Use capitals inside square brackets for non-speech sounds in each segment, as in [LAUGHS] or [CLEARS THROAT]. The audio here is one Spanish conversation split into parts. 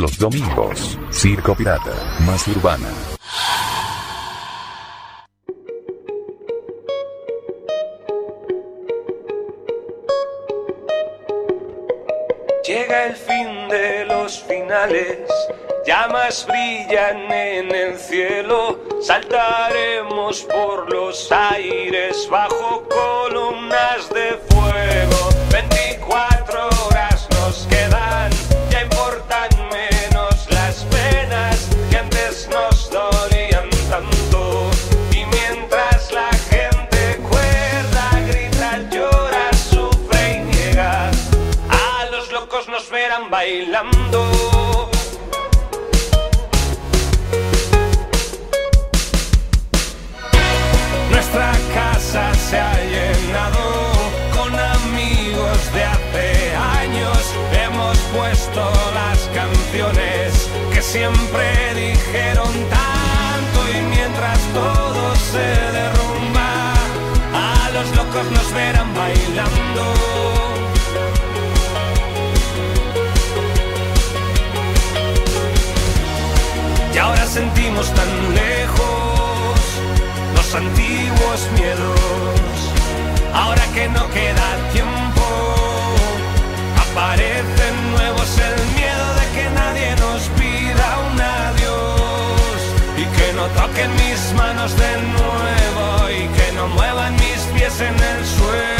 Los domingos, Circo Pirata, más urbana. Llega el fin de los finales, llamas brillan en el cielo, saltaremos por los aires bajo columnas siempre dijeron tanto y mientras todo se derrumba, a los locos nos verán bailando. Y ahora sentimos tan lejos los antiguos miedos. Ahora que no queda tiempo, aparecen nuevos el miedo toquen mis manos de nuevo y que no muevan mis pies en el suelo.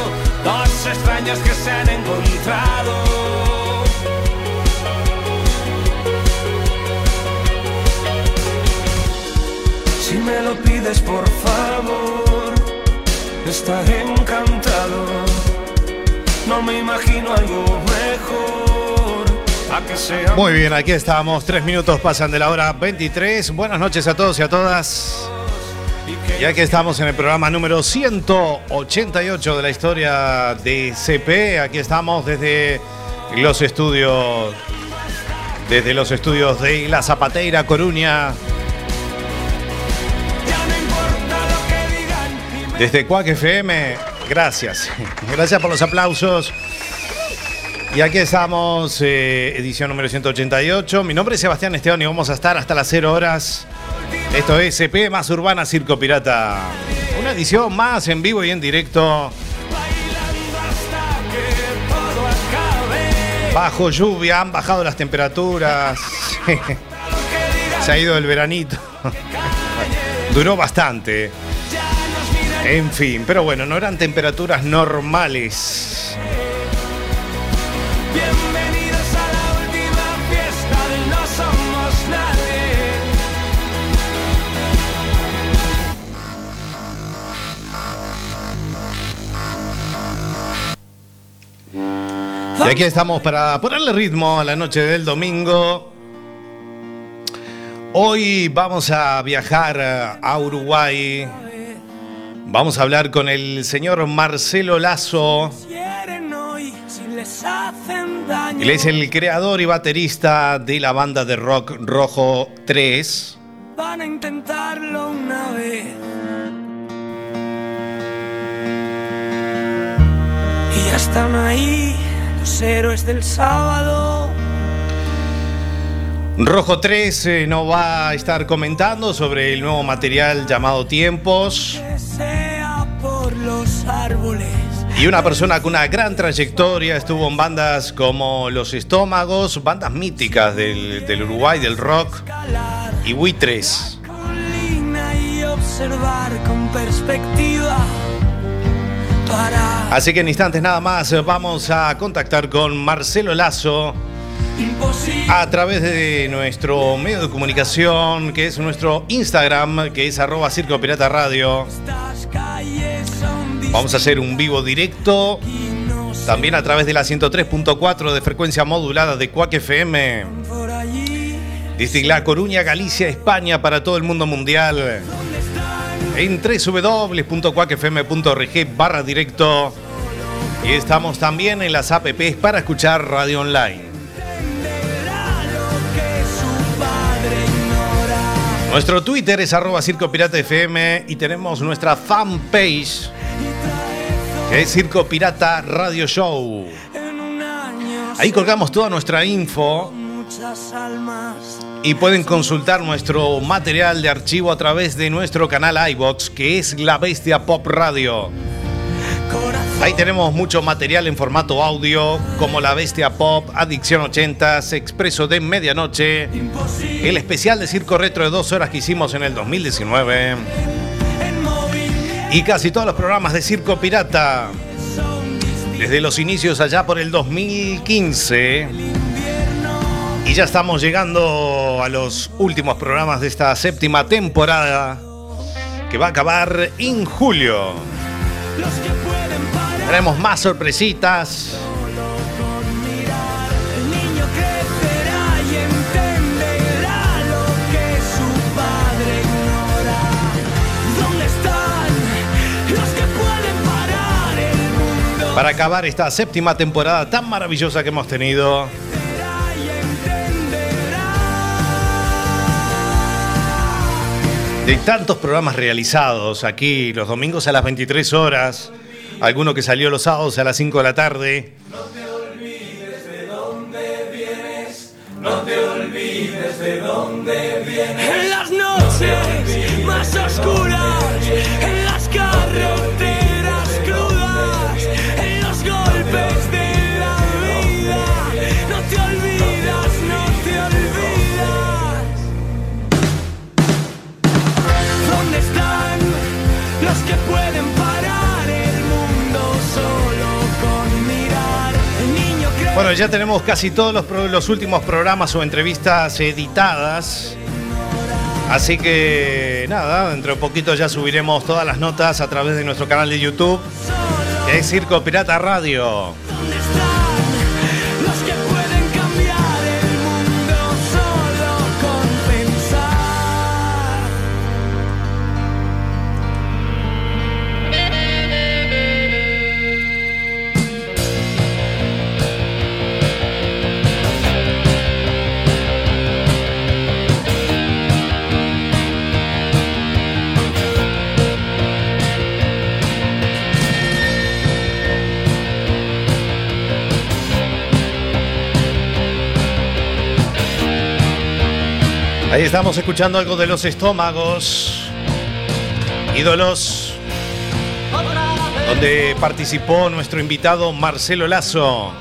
Que se han encontrado. Si me lo pides por favor, estaré encantado. No me imagino algo mejor. A que sea Muy bien, aquí estamos. Tres minutos pasan de la hora 23. Buenas noches a todos y a todas. Y aquí estamos en el programa número 188 de la historia de CP. Aquí estamos desde los estudios. Desde los estudios de La Zapateira, Coruña. Desde Cuac FM. Gracias. [LAUGHS] Gracias por los aplausos. Y aquí estamos, eh, edición número 188. Mi nombre es Sebastián Esteban y vamos a estar hasta las 0 horas. Esto es CP más Urbana Circo Pirata. Una edición más en vivo y en directo. Bajo lluvia, han bajado las temperaturas. [LAUGHS] Se ha ido el veranito. [LAUGHS] Duró bastante. En fin, pero bueno, no eran temperaturas normales. Y aquí estamos para ponerle ritmo a la noche del domingo. Hoy vamos a viajar a Uruguay. Vamos a hablar con el señor Marcelo Lazo. Él es el creador y baterista de la banda de rock Rojo 3. Van a intentarlo una vez. Y ya están ahí los héroes del sábado. Rojo 3 eh, no va a estar comentando sobre el nuevo material llamado Tiempos. Que sea por los árboles. Y una persona con una gran trayectoria estuvo en bandas como Los Estómagos, bandas míticas del, del Uruguay, del rock, y Buitres. y observar con perspectiva. Así que en instantes nada más eh, vamos a contactar con Marcelo Lazo a través de nuestro medio de comunicación, que es nuestro Instagram, que es arroba Circo Pirata Radio. Vamos a hacer un vivo directo, también a través de la 103.4 de frecuencia modulada de Cuac FM. Desde Coruña, Galicia, España, para todo el mundo mundial. En www.cuacfm.org barra directo. Y estamos también en las apps para escuchar radio online. Nuestro Twitter es arroba Circo Pirata FM y tenemos nuestra fanpage que es Circo Pirata Radio Show. Ahí colgamos toda nuestra info. Y pueden consultar nuestro material de archivo a través de nuestro canal iBox que es La Bestia Pop Radio. Ahí tenemos mucho material en formato audio, como La Bestia Pop, Adicción 80, Expreso de Medianoche, el especial de Circo Retro de dos horas que hicimos en el 2019 en movimiento. y casi todos los programas de Circo Pirata desde los inicios allá por el 2015. Y ya estamos llegando a los últimos programas de esta séptima temporada que va a acabar en julio. Tenemos más sorpresitas. Para acabar esta séptima temporada tan maravillosa que hemos tenido. De tantos programas realizados aquí los domingos a las 23 horas, alguno que salió los sábados a las 5 de la tarde. En las noches más oscuras, Bueno, ya tenemos casi todos los, últimos programas o entrevistas editadas. Así que nada, dentro de poquito ya subiremos todas las notas a través de nuestro canal de YouTube, que es Circo Pirata Radio. Estamos escuchando algo de los estómagos, ídolos, donde participó nuestro invitado Marcelo Lazo.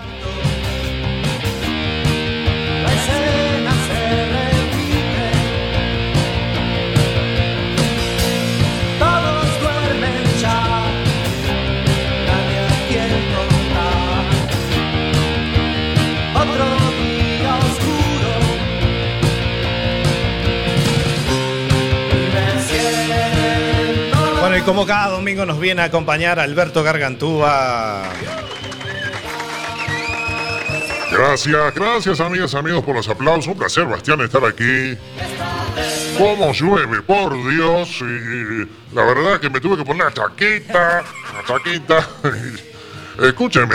Como cada domingo nos viene a acompañar Alberto Gargantúa. Gracias, gracias amigas, amigos por los aplausos. Un placer, Bastián, estar aquí. Cómo llueve, por Dios. Y la verdad que me tuve que poner la chaqueta, la chaqueta. [LAUGHS] Escúcheme,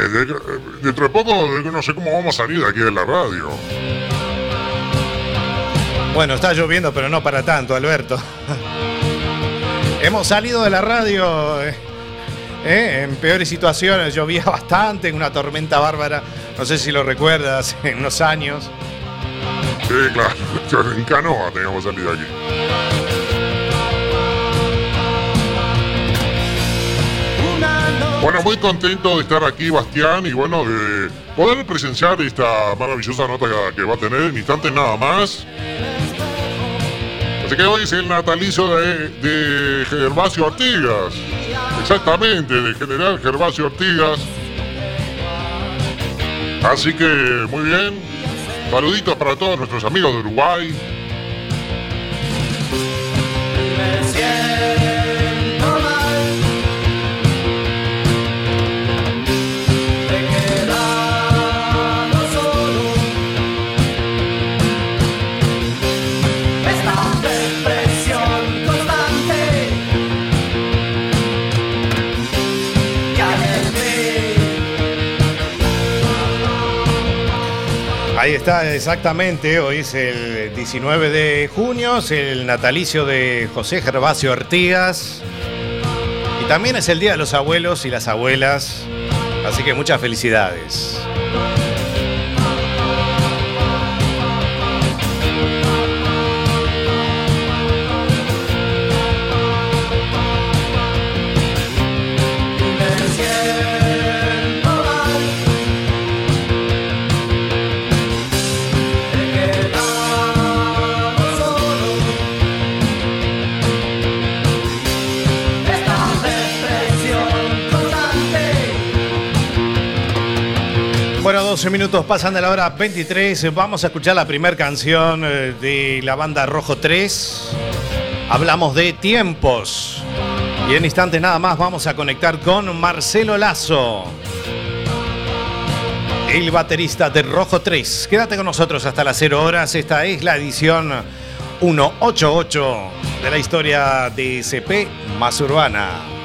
dentro de poco no sé cómo vamos a salir de aquí de la radio. Bueno, está lloviendo, pero no para tanto, Alberto. [LAUGHS] Hemos salido de la radio eh, eh, en peores situaciones. Llovía [LAUGHS] bastante, en una tormenta bárbara. No sé si lo recuerdas, [LAUGHS] en unos años. Sí, claro. En canoa teníamos salido aquí. Bueno, muy contento de estar aquí, Bastián, y bueno, de poder presenciar esta maravillosa nota que va a tener en instantes nada más. Así que hoy es el natalicio de, Gervasio Artigas. Exactamente, de General Gervasio Artigas. Así que, muy bien. Saluditos para todos nuestros amigos de Uruguay. Está, exactamente. Hoy es el 19 de junio, es el natalicio de José Gervasio Artigas. Y también es el Día de los Abuelos y las Abuelas. Así que muchas felicidades. Bueno, 12 minutos pasan de la hora 23. Vamos a escuchar la primera canción eh, de la banda Rojo 3. Hablamos de tiempos. Y en instantes nada más vamos a conectar con Marcelo Lazo, el baterista de Rojo 3. Quédate con nosotros hasta las 0 horas. Esta es la edición 188 de la historia de CP más urbana.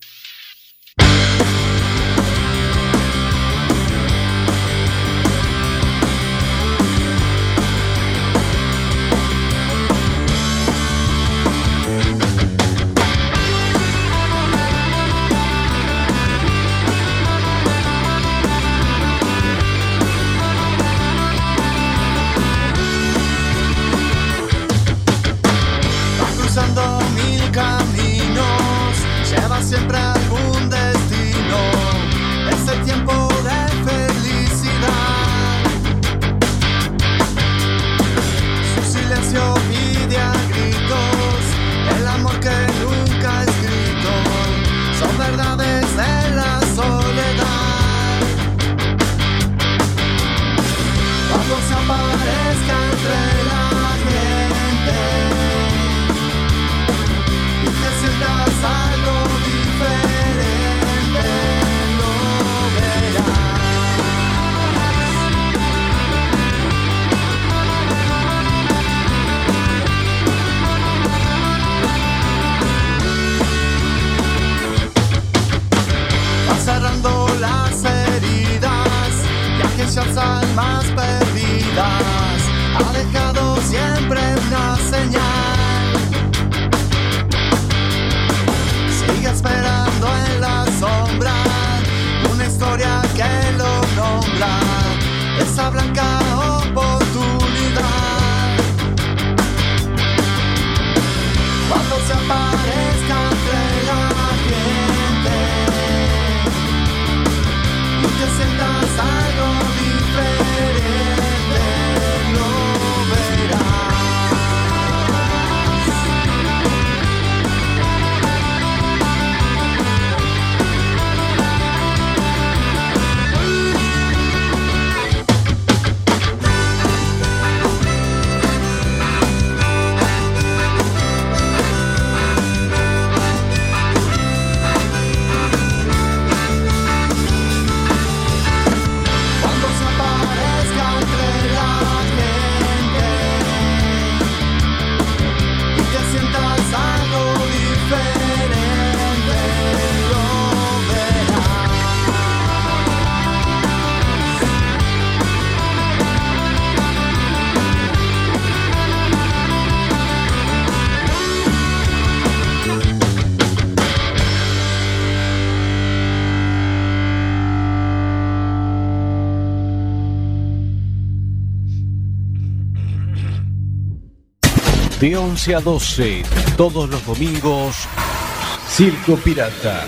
Blanca oportunidad. Cuando se aparezca De 11 a 12, todos los domingos, Circo Pirata.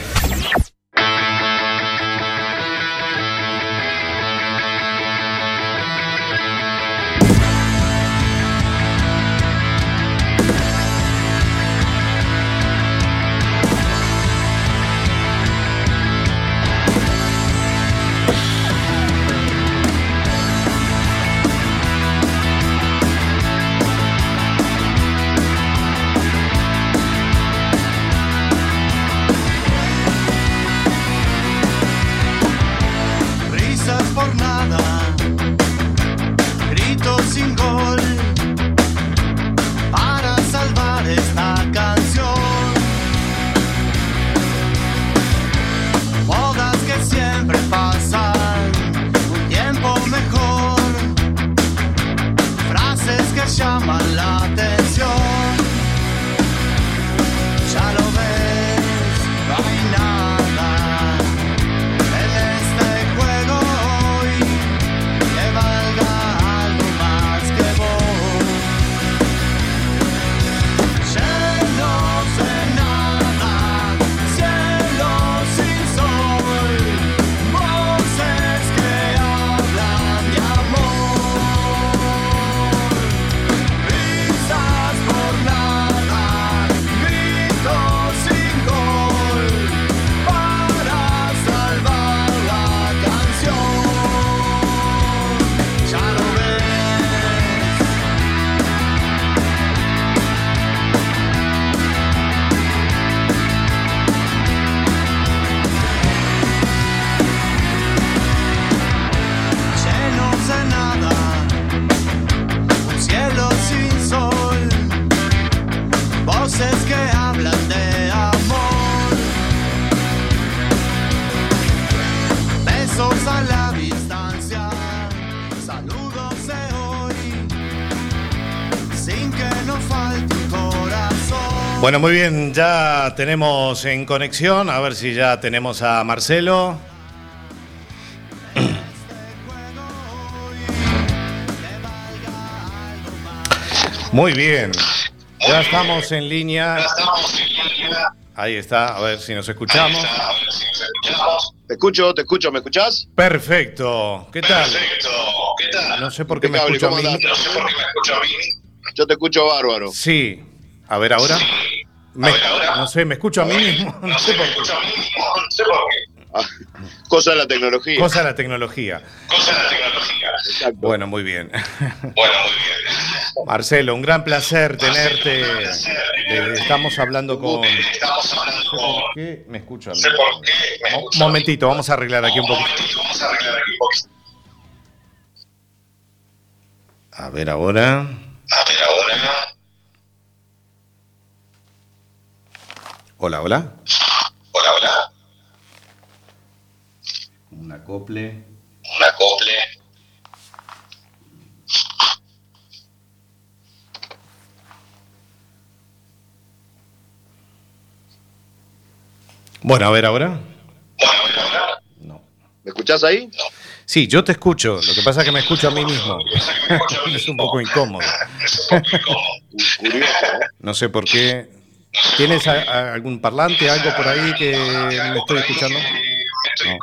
Bueno, muy bien, ya tenemos en conexión, a ver si ya tenemos a Marcelo. Muy bien, ya estamos en línea. Ahí está, a ver si nos escuchamos. Te escucho, te escucho, ¿me escuchás? Perfecto, ¿qué tal? No sé por qué me escucho a ¿cómo mí. andás? Yo te escucho bárbaro. Sí, a ver ahora. Me- no sé, me escucho a mí mismo. No sé por qué. Ah, cosa de la tecnología. Cosa de la tecnología. Exacto. [LAUGHS] Bueno, muy bien. Marcelo, un gran placer tenerte. Eh, Estamos hablando con. No sé por qué me escucho a mí. Un momentito, vamos a arreglar aquí un poquito. A ver ahora. Hola, hola. Hola, hola. Un acople. Un acople. Bueno, a ver ahora. No. ¿Me escuchás ahí? Sí, yo te escucho. Lo que pasa es que me escucho a mí mismo. [LAUGHS] [LAUGHS] es un poco incómodo. Curioso, ¿eh? No sé por qué. ¿Tienes a- a- algún parlante, algo por ahí que me estoy escuchando? No.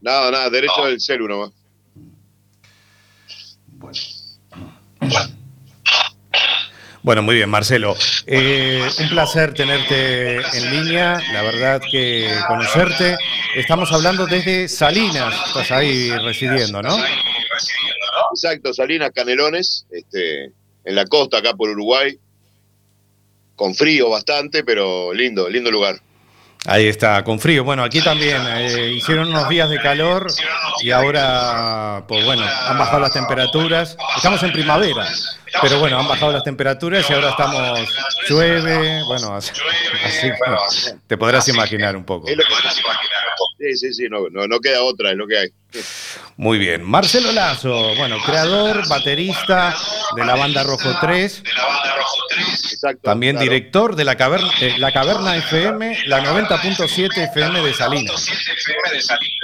Nada, nada, derecho del celu nomás. Bueno, muy bien, Marcelo. Eh, un placer tenerte en línea, la verdad que conocerte. Estamos hablando desde Salinas, estás ahí residiendo, ¿no? Exacto, Salinas Canelones, este, en la costa acá por Uruguay. Con frío bastante, pero lindo, lindo lugar. Ahí está, con frío. Bueno, aquí también eh, hicieron unos días de calor y ahora, pues bueno, han bajado las temperaturas. Estamos en primavera, pero bueno, han bajado las temperaturas y ahora estamos, llueve, bueno, así, te podrás imaginar un poco. Sí, sí, sí, no, no, no queda otra, es lo que hay. Muy bien. Marcelo Lazo, bueno, creador, baterista de la banda Rojo 3. Exacto. También claro. director de la caverna, eh, la caverna FM, la 90.7 FM de Salinas.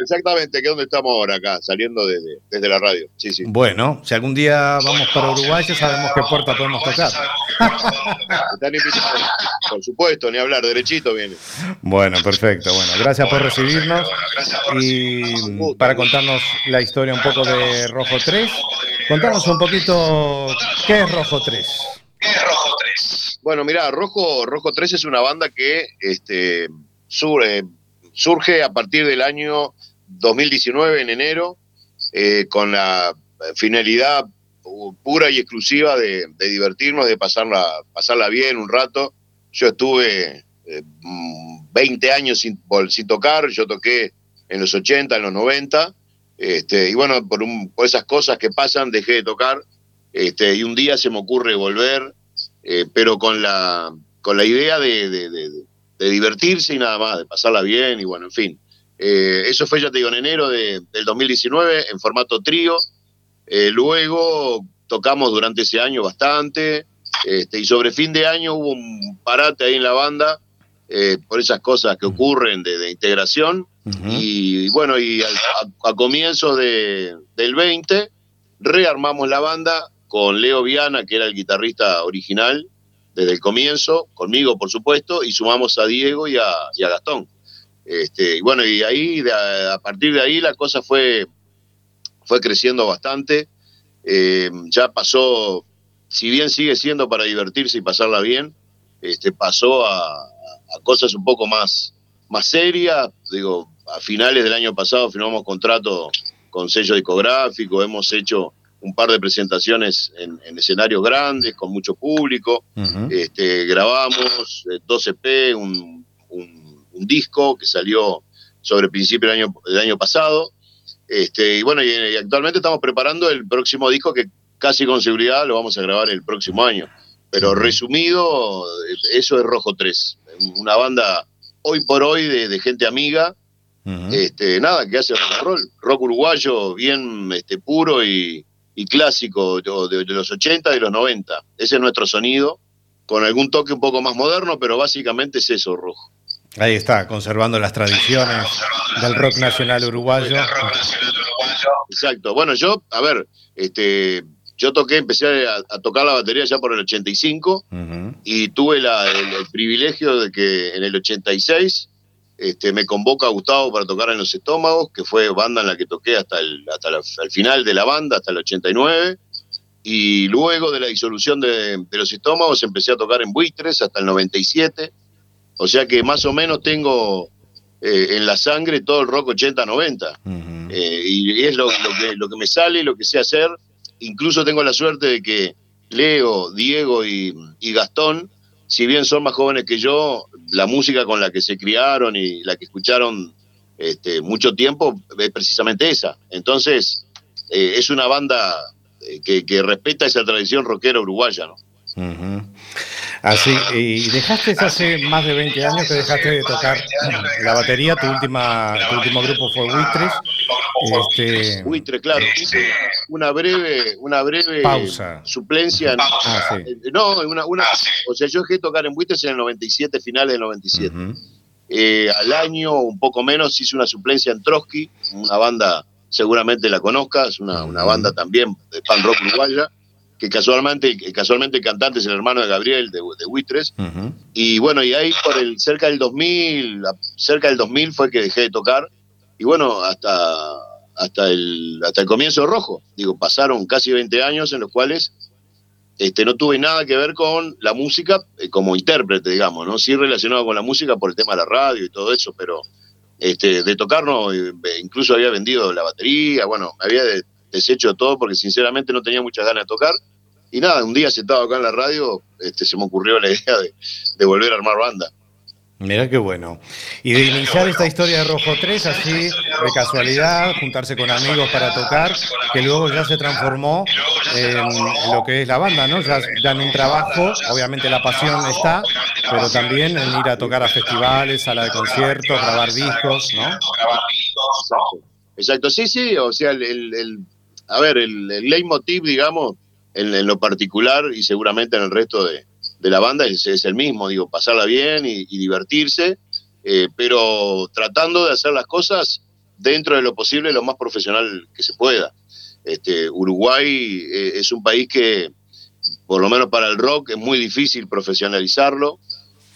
Exactamente, que es donde estamos ahora acá, saliendo desde, desde la radio. Sí, sí. Bueno, si algún día vamos para Uruguay, ya sabemos qué puerta podemos tocar. [LAUGHS] Están invitados. Por supuesto, ni hablar, derechito viene. Bueno, perfecto. Bueno, gracias por recibirnos y para contarnos la historia un poco de Rojo 3. Contanos un poquito qué es Rojo 3. Bueno, mira, Rojo, Rojo 3 es una banda que este, sur- eh, surge a partir del año 2019, en enero, eh, con la finalidad pu- pura y exclusiva de, divertirnos, de pasarla, pasarla bien un rato. Yo estuve eh, 20 años sin, sin tocar, yo toqué en los 80, en los 90, este, y bueno, por, un- por esas cosas que pasan dejé de tocar, este, y un día se me ocurre volver, eh, pero con la, con la idea de, de- divertirse y nada más, de pasarla bien, y bueno, en fin. Eh, eso fue, ya te digo, en enero de- del 2019, en formato trío. Eh, luego tocamos durante ese año bastante, este, y sobre fin de año hubo un parate ahí en la banda eh, por esas cosas que ocurren de, de integración. Y, bueno, y a, a comienzos de, del 20 rearmamos la banda con Leo Viana, que era el guitarrista original desde el comienzo, conmigo por supuesto, y sumamos a Diego y a, y a Gastón. Este, y bueno, y ahí, de a partir de ahí la cosa fue, fue creciendo bastante. Eh, ya pasó, si bien sigue siendo para divertirse y pasarla bien, este, pasó a, a cosas un poco más, más serias. Digo, a finales del año pasado firmamos contrato con sello discográfico, hemos hecho un par de presentaciones en, en escenarios grandes, con mucho público. Este, grabamos eh, 12P, un, un- un disco que salió sobre el principio del año, del año pasado. Este, y bueno, y, y actualmente estamos preparando el próximo disco que casi con seguridad lo vamos a grabar el próximo año. Pero resumido, eh, eso es Rojo 3, una banda hoy por hoy de, de gente amiga, este, nada, que hace rock and roll, rock uruguayo bien este, puro y, y clásico de, los 80 y los 90. Ese es nuestro sonido, con algún toque un poco más moderno, pero básicamente es eso, rojo. Ahí está, conservando las tradiciones del rock nacional uruguayo. Exacto. Bueno, yo, a ver, este, yo toqué, empecé a, a tocar la batería ya por el 85 y tuve la- el, el privilegio de que en el 86 este, me convoca Gustavo para tocar en Los Estómagos, que fue banda en la que toqué hasta el, hasta la- el final de la banda, hasta el 89. Y luego de la disolución de, de Los Estómagos empecé a tocar en Buitres hasta el 97. O sea que más o menos tengo eh, en la sangre todo el rock 80-90. Eh, y es lo, lo que, lo que me sale, lo que sé hacer. Incluso tengo la suerte de que Leo, Diego y, Gastón, si bien son más jóvenes que yo, la música con la que se criaron y la que escucharon este, mucho tiempo es precisamente esa. Entonces, eh, es una banda eh, que, respeta esa tradición rockera uruguaya, ¿no? Así, y dejaste hace más de 20 años que dejaste de tocar la batería, tu última, tu último grupo fue Buitres. Este, Buitre, claro. hice Una breve, una breve Pausa. suplencia. en- Ah, sí. eh, No, una, una, o sea, yo dejé de tocar en Buitres en el 97, finales del 97. Eh, al año, un poco menos, hice una suplencia en Trotsky, una banda, seguramente la conozcas, una, una banda también de pan rock uruguaya, que casualmente, casualmente el cantante es el hermano de Gabriel de, de Buitres. Y bueno, y ahí por el cerca del 2000, a- cerca del 2000 fue que dejé de tocar. Y bueno, hasta, hasta, el, hasta el comienzo de Rojo. Digo, pasaron casi 20 años en los cuales este, no tuve nada que ver con la música eh, como intérprete, digamos, ¿no? Sí relacionado con la música por el tema de la radio y todo eso, pero este, de tocar no, eh, incluso había vendido la batería, bueno, me había de- deshecho de todo porque sinceramente no tenía muchas ganas de tocar. Y nada, un día sentado acá en la radio, este, se me ocurrió la idea de, de volver a armar banda. Mira qué bueno. Y de iniciar esta historia de Rojo 3 así, de casualidad, juntarse con amigos para tocar, que luego ya se transformó en lo que es la banda, ¿no? Ya, ya en un trabajo, obviamente la pasión está, pero también en ir a tocar a festivales, sala de conciertos, grabar discos, ¿no? Exacto, exacto. Sí, sí, o sea, el, el- el- a ver, el, el leitmotiv, digamos, en, en lo particular y seguramente en el resto de, de la banda es, es el mismo, digo, pasarla bien y, y divertirse, eh, pero tratando de hacer las cosas dentro de lo posible lo más profesional que se pueda. Este, Uruguay eh, es un país que, por lo menos para el rock, es muy difícil profesionalizarlo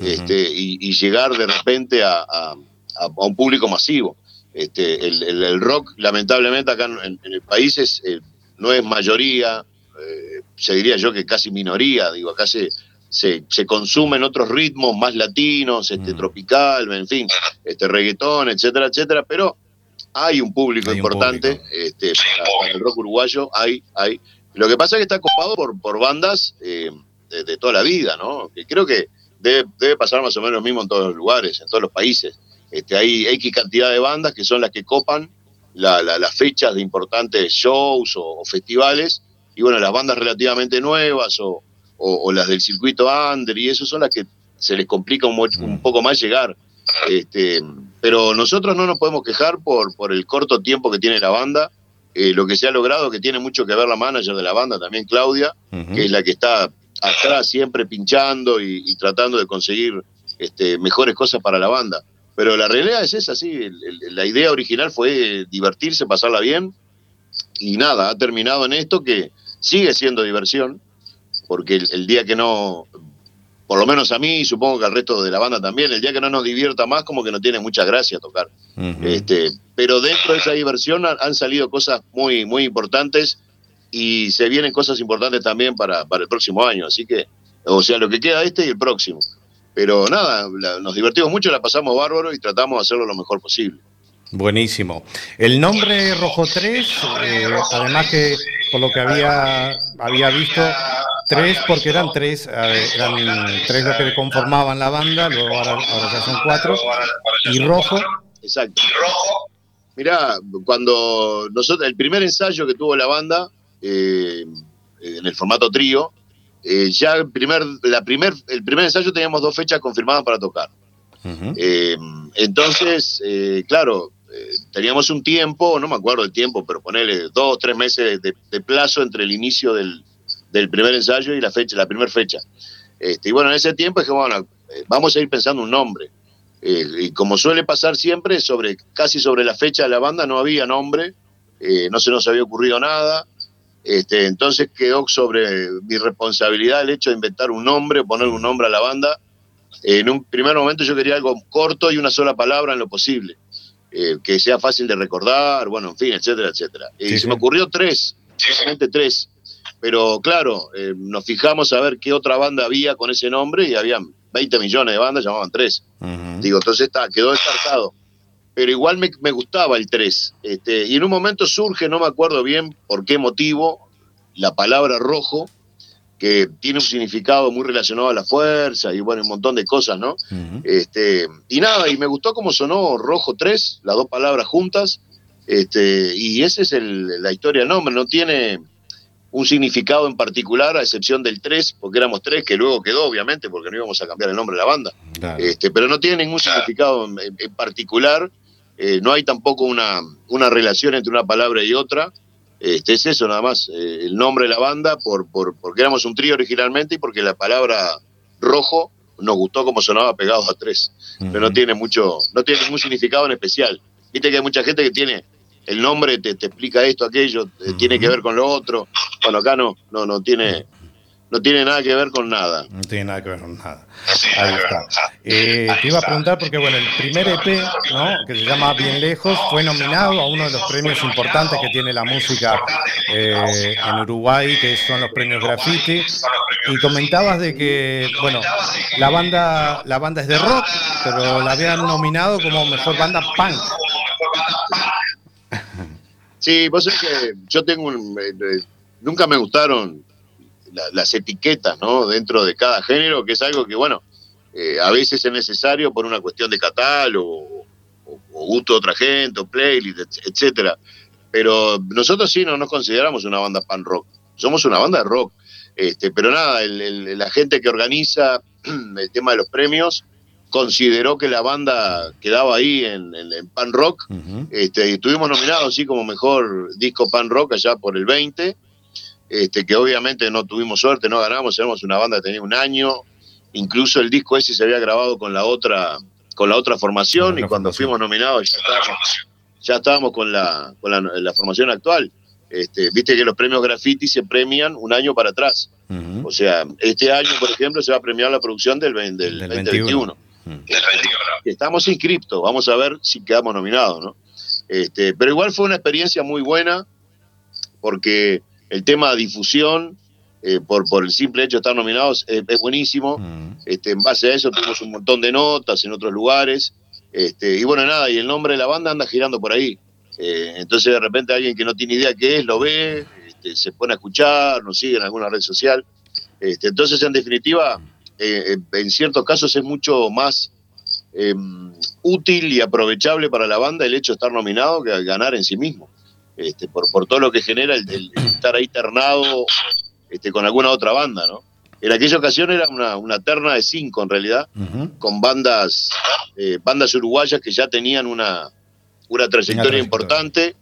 este, y, y llegar de repente a, a- a- a un público masivo. Este, el, el- el rock, lamentablemente, acá en, en el país es, eh, no es mayoría, eh, se diría yo que casi minoría, digo, acá se, se, se consumen otros ritmos más latinos, este, tropical, en fin, este, reggaetón, etcétera, etcétera, pero hay un público Hay un importante este, para, para el rock uruguayo, hay, hay. Lo que pasa es que está copado por, por bandas eh, de, de toda la vida, ¿no? Que creo que debe, debe pasar más o menos lo mismo en todos los lugares, en todos los países. Este, hay X cantidad de bandas que son las que copan la- la- las fechas de importantes shows o, o festivales, y bueno, las bandas relativamente nuevas o, o- o las del circuito under, y eso son las que se les complica un, un poco más llegar. Este, pero nosotros no nos podemos quejar por, por el corto tiempo que tiene la banda, eh, lo que se ha logrado, que tiene mucho que ver la manager de la banda, también Claudia, que es la que está atrás siempre pinchando y, y tratando de conseguir este, mejores cosas para la banda. Pero la realidad es esa, sí, el- el- la idea original fue divertirse, pasarla bien, y nada, ha terminado en esto que sigue siendo diversión, porque el, el día que no, por lo menos a mí, y supongo que al resto de la banda también, el día que no nos divierta más, como que no tiene mucha gracia tocar. Este, pero dentro de esa diversión han, han salido cosas muy, muy importantes y se vienen cosas importantes también para, para el próximo año. Así que, o sea, lo que queda este y el próximo. Pero nada, la- nos divertimos mucho, la pasamos bárbaro y tratamos de hacerlo lo mejor posible. Buenísimo. El nombre Rojo 3, eh, además que por lo que había, había visto, tres porque eran tres, eh, eran tres los que conformaban la banda, luego ahora, ahora ya son cuatro, y Rojo, Exacto. Mirá, cuando nosotros, el primer ensayo que tuvo la banda, eh, en el formato trío, eh, ya el primer, la primer, el primer ensayo teníamos dos fechas confirmadas para tocar. Eh, entonces, eh, claro, eh, teníamos un tiempo, no me acuerdo el tiempo, pero ponerle dos, tres meses de, plazo entre el inicio del, del primer ensayo y la fecha, la primera fecha. Este, y bueno, en ese tiempo dije, bueno, eh, vamos a ir pensando un nombre. Eh, y como suele pasar siempre, sobre casi sobre la fecha de la banda no había nombre, eh, no se nos había ocurrido nada. Este, entonces quedó sobre mi responsabilidad el hecho de inventar un nombre, poner un nombre a la banda. En un primer momento yo quería algo corto y una sola palabra en lo posible, eh, que sea fácil de recordar, bueno, en fin, etcétera, etcétera. Y Sí, se sí. me ocurrió tres, solamente tres. Pero claro, eh, nos fijamos a ver qué otra banda había con ese nombre y habían 20 millones de bandas, llamaban tres. Digo, entonces está, quedó descartado. Pero igual me, me gustaba el 3. Este, y en un momento surge, no me acuerdo bien por qué motivo, la palabra rojo, que tiene un significado muy relacionado a la fuerza y bueno, un montón de cosas, ¿no? Este, y nada, y me gustó cómo sonó Rojo 3, las dos palabras juntas. Este, y esa es el- la historia del nombre, no tiene un significado en particular, a excepción del 3, porque éramos tres, que luego quedó, obviamente, porque no íbamos a cambiar el nombre de la banda. Este, pero no tiene ningún significado en, en- en particular, eh, no hay tampoco una, una relación entre una palabra y otra. Este, es eso nada más, eh, el nombre de la banda, por, por, porque éramos un trío originalmente y porque la palabra rojo nos gustó como sonaba pegados a tres. Pero no tiene mucho, no tiene ningún significado en especial. Viste que hay mucha gente que tiene el nombre, te, te explica esto, aquello, eh, tiene que ver con lo otro. Bueno, acá no, no, no tiene, no tiene nada que ver con nada. no tiene nada que ver con nada. Ahí está. Eh, te iba a preguntar porque, bueno, el primer EP, ¿no? que se llama Bien Lejos, fue nominado a uno de los premios importantes que tiene la música eh, en Uruguay, que son los premios Graffiti. Y comentabas de que, bueno, la banda, la banda es de rock, pero la habían nominado como mejor banda punk. Sí, vos sabés que yo tengo un... eh, eh, nunca me gustaron la- las etiquetas, ¿no? Dentro de cada género, que es algo que, bueno, eh, a veces es necesario por una cuestión de catálogo o, o gusto de otra gente, o playlist, et- etcétera. Pero nosotros sí no nos consideramos una banda pan rock. Somos una banda de rock. Este, pero nada, el- el- la gente que organiza [CLEARS THROAT] el tema de los premios consideró que la banda quedaba ahí en, en- en pan rock. este, y estuvimos nominados así como mejor disco pan rock allá por el 20, este, que obviamente no tuvimos suerte, no ganamos, éramos una banda que tenía un año, incluso el disco ese se había grabado con la otra, con la otra formación, y cuando fuimos nominados ya estábamos, ya estábamos con la, con la, la formación actual. Este, Viste que los premios graffiti se premian un año para atrás. O sea, este año, por ejemplo, se va a premiar la producción del, vein- del 2021. Estamos inscriptos, vamos a ver si quedamos nominados, ¿no? Este, pero igual fue una experiencia muy buena, porque el tema de difusión, eh, por, por el simple hecho de estar nominados, eh, es buenísimo. Este, en base a eso tuvimos un montón de notas en otros lugares. Este, y bueno, nada, y el nombre de la banda anda girando por ahí. Eh, entonces de repente alguien que no tiene idea qué es, lo ve, este, se pone a escuchar, nos sigue en alguna red social. Este, entonces, en definitiva, eh, en ciertos casos es mucho más eh, útil y aprovechable para la banda el hecho de estar nominado que ganar en sí mismo. Este, por, por todo lo que genera el, el- el estar ahí ternado este, con alguna otra banda, ¿no? En aquella ocasión era una, una terna de cinco en realidad, con bandas, eh, bandas uruguayas que ya tenían una, una trayectoria importante.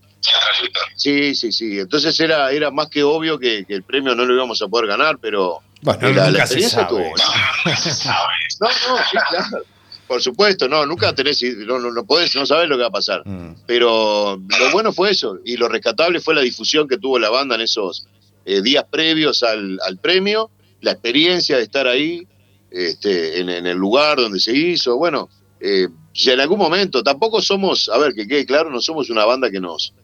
Sí, sí, sí. Entonces era, era más que obvio que, que el premio no lo íbamos a poder ganar, pero Bueno, la, la nunca se experiencia sabe. buena. [LAUGHS] No, no, sí, claro. Por supuesto, no, nunca tenés, no, no, no podés, no sabés lo que va a pasar. Mm. Pero lo bueno fue eso, y lo rescatable fue la difusión que tuvo la banda en esos eh, días previos al, al premio, la experiencia de estar ahí, este, en, en el lugar donde se hizo. Bueno, eh, si en algún momento, tampoco somos, a ver, que quede claro, no somos una banda que nos,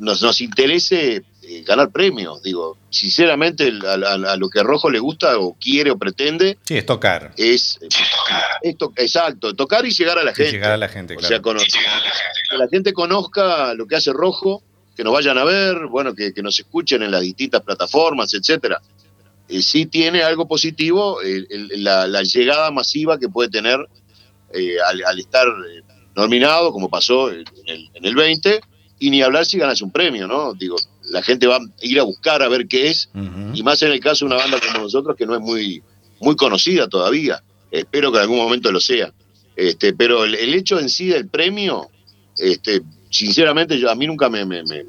nos, nos interese eh, ganar premios. Digo, sinceramente, a, a- a lo que Rojo le gusta o quiere o pretende Sí, es tocar. es, es to- exacto, tocar y llegar a la Y gente. llegar a la gente, O claro. sea, que la gente conozca lo que hace Rojo, que nos vayan a ver, bueno, que, que nos escuchen en las distintas plataformas, etcétera. Eh, sí tiene algo positivo el- el- la, la llegada masiva que puede tener eh, al, al estar eh, nominado, como pasó en el, en el 20, y ni hablar si ganas un premio, ¿no? Digo, la gente va a ir a buscar a ver qué es, y más en el caso de una banda como nosotros que no es muy, muy conocida todavía. Espero que en algún momento lo sea. Este, pero el, el hecho en sí del premio, este, sinceramente, yo, a mí nunca me, me, me,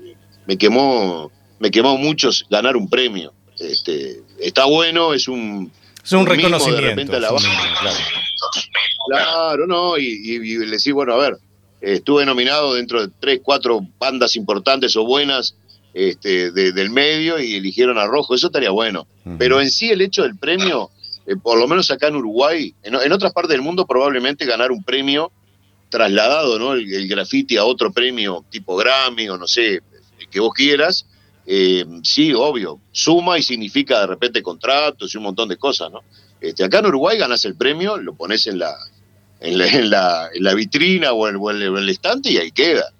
me quemó, me quemó mucho ganar un premio. Este, está bueno, es un, Es un mimo de reconocimiento. repente a la banda. claro. Claro, no, y, y, y le decís, bueno, a ver, estuve nominado dentro de tres, cuatro bandas importantes o buenas este, de- del medio y eligieron a Rojo, eso estaría bueno. Pero en sí el hecho del premio, eh, por lo menos acá en Uruguay, en, en otras partes del mundo probablemente ganar un premio trasladado, ¿no? El, el graffiti a otro premio tipo Grammy o no sé, el que vos quieras, eh, sí, obvio, suma y significa de repente contratos y un montón de cosas, ¿no? Este, acá en Uruguay ganas el premio, lo pones en la, en la, en la, en la vitrina o en el estante y ahí queda.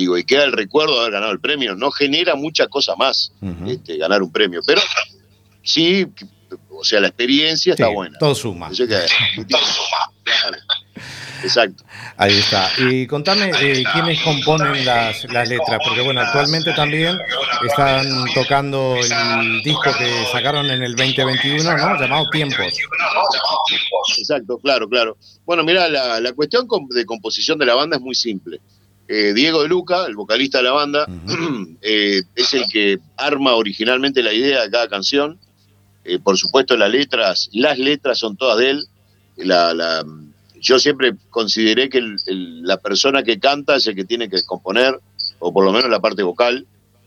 Digo, y queda el recuerdo de haber ganado el premio. No genera mucha cosa más este, ganar un premio, pero sí, o sea, la experiencia está buena. Todo suma. Que- Claro. [LAUGHS] Exacto. Ahí está. Y contame eh, quiénes componen las, las letras, porque bueno, actualmente también están tocando el disco que sacaron en el 2021, ¿no? Llamado Tiempos. Exacto, claro, claro. Bueno, mira, la, la cuestión de composición de la banda es muy simple. Eh, Diego de Luca, el vocalista de la banda, [CLEARS THROAT] eh, es el que arma originalmente la idea de cada canción. Eh, por supuesto, las letras, las letras son todas de él. La, la- yo siempre consideré que el- el- la persona que canta es el que tiene que componer, o por lo menos la parte vocal,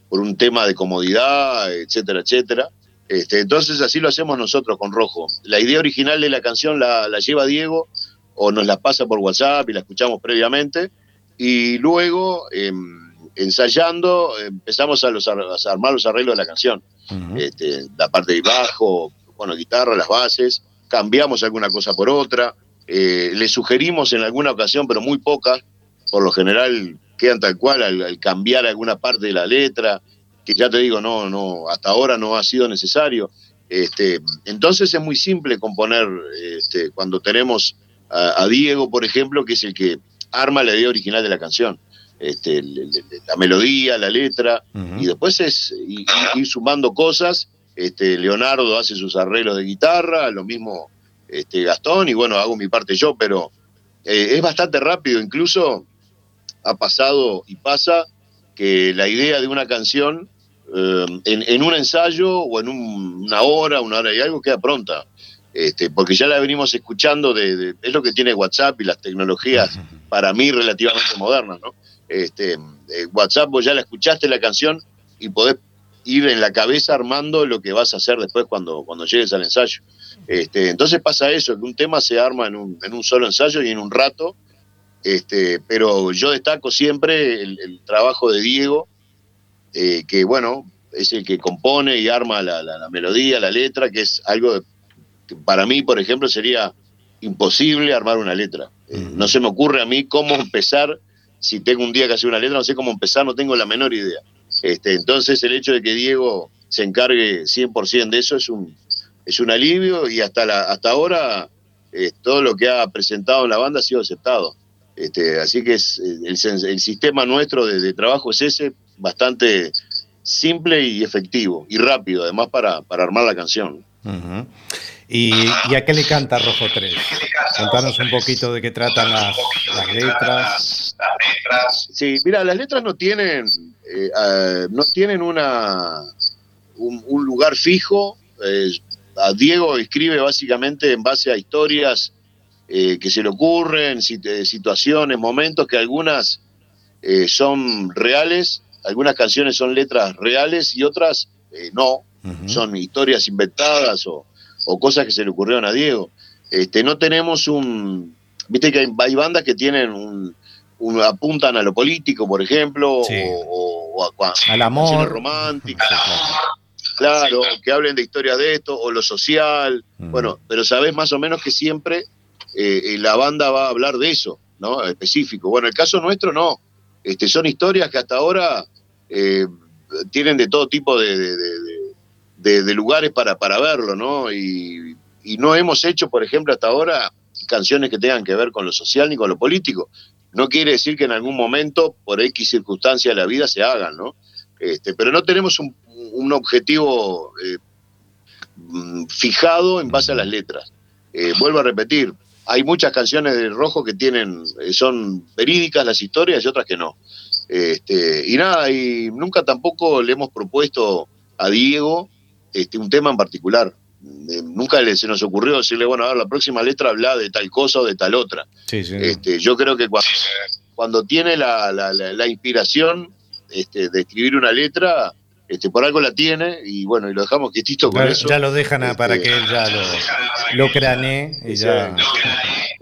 por un tema de comodidad, etcétera, etcétera. Este, entonces así lo hacemos nosotros con Rojo. La idea original de la canción la, la lleva Diego o nos la pasa por WhatsApp y la escuchamos previamente. Y luego, em, ensayando, empezamos a, los, ar- a armar los arreglos de la canción. Este, la parte de bajo, bueno, guitarra, las bases, cambiamos alguna cosa por otra, eh, le sugerimos en alguna ocasión, pero muy pocas, por lo general quedan tal cual al, al cambiar alguna parte de la letra, que ya te digo, no, no, hasta ahora no ha sido necesario. Este, entonces es muy simple componer este, cuando tenemos a, a Diego, por ejemplo, que es el que arma la idea original de la canción. Este, la melodía, la letra, y después es i- i- ir, sumando cosas. Este, Leonardo hace sus arreglos de guitarra, lo mismo este, Gastón y bueno, hago mi parte yo, pero eh, es bastante rápido, incluso ha pasado y pasa que la idea de una canción eh, en, en un ensayo o en un- una hora, una hora y algo queda pronta. Este, porque ya la venimos escuchando, de, de- es lo que tiene WhatsApp y las tecnologías para mí relativamente modernas, ¿no? Este, eh, WhatsApp vos ya la escuchaste la canción y podés ir en la cabeza armando lo que vas a hacer después cuando, cuando llegues al ensayo. Este, entonces pasa eso, que un tema se arma en un, en un solo ensayo y en un rato, este, pero yo destaco siempre el, el trabajo de Diego, eh, que bueno, es el que compone y arma la, la- la melodía, la letra, que es algo de- para mí, por ejemplo, sería imposible armar una letra. Eh, No se me ocurre a mí cómo empezar, si tengo un día que hacer una letra, no sé cómo empezar, no tengo la menor idea. Este, entonces el hecho de que Diego se encargue 100% de eso es un, es un alivio y hasta, la, hasta ahora eh, todo lo que ha presentado en la banda ha sido aceptado. Este, así que es, eh, el, sistema nuestro de, de trabajo es ese, bastante simple y efectivo y rápido, además para, para armar la canción. ¿Y, y a qué le canta Rojo 3? Contanos un poquito de qué tratan las, las letras. Sí, mira, las letras no tienen, eh, no tienen una, un, un lugar fijo. eh, a Diego escribe básicamente en base a historias eh, que se le ocurren, eh, situaciones, momentos que algunas eh, son reales, algunas canciones son letras reales y otras eh, no, son historias inventadas o, o cosas que se le ocurrieron a Diego. Este, no tenemos un, viste que hay, hay bandas que tienen un, un- apuntan a lo político, por ejemplo, Sí. o, a, cua- Al amor. románticas, claro, que hablen de historias de esto, o lo social, bueno, pero sabés más o menos que siempre eh, eh, la banda va a hablar de eso, ¿no? Específico. Bueno, el caso nuestro no, este, son historias que hasta ahora eh, tienen de todo tipo de, de- de- de- lugares para, para verlo, ¿no? Y, y no hemos hecho, por ejemplo, hasta ahora canciones que tengan que ver con lo social ni con lo político. No quiere decir que en algún momento, por X circunstancia de la vida, se hagan, ¿no? Este, pero no tenemos un, un objetivo eh, mm, fijado en base a las letras. Eh, vuelvo a repetir, hay muchas canciones de Rojo que tienen, eh, son verídicas las historias y otras que no. Este, y nada, y nunca tampoco le hemos propuesto a Diego este, un tema en particular. Eh, nunca le, se nos ocurrió decirle, bueno, a ver, la próxima letra habla de tal cosa o de tal otra. Sí, sí. Este, yo creo que cuando, cuando tiene la, la- la- la inspiración este, de escribir una letra, este, por algo la tiene y bueno, y lo dejamos quietito con Ya, eso. ya lo dejan a- Este, para que él ya lo, lo cranee y ya.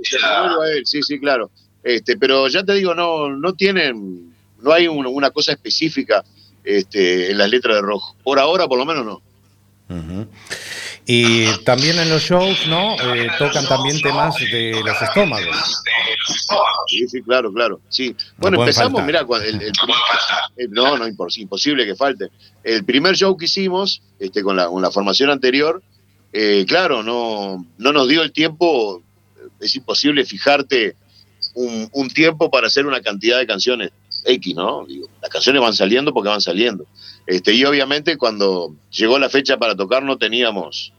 Se lo vuelvo a él, sí, sí, claro. Este, pero ya te digo, no, no tienen, no hay un- una cosa específica este, en las letras de rojo. Por ahora, por lo menos, no. Ujú. Y también en los shows, ¿no? Eh, tocan también temas de los estómagos. Sí, sí, claro, claro. Sí. Bueno, empezamos, mirá, el, el el- no, no, impos- imposible que falte. El primer show que hicimos, este, con la, con la formación anterior, eh, claro, no, no nos dio el tiempo, es imposible fijarte un, un tiempo para hacer una cantidad de canciones X, ¿no? Digo, las canciones van saliendo porque van saliendo. Este, y obviamente cuando llegó la fecha para tocar no teníamos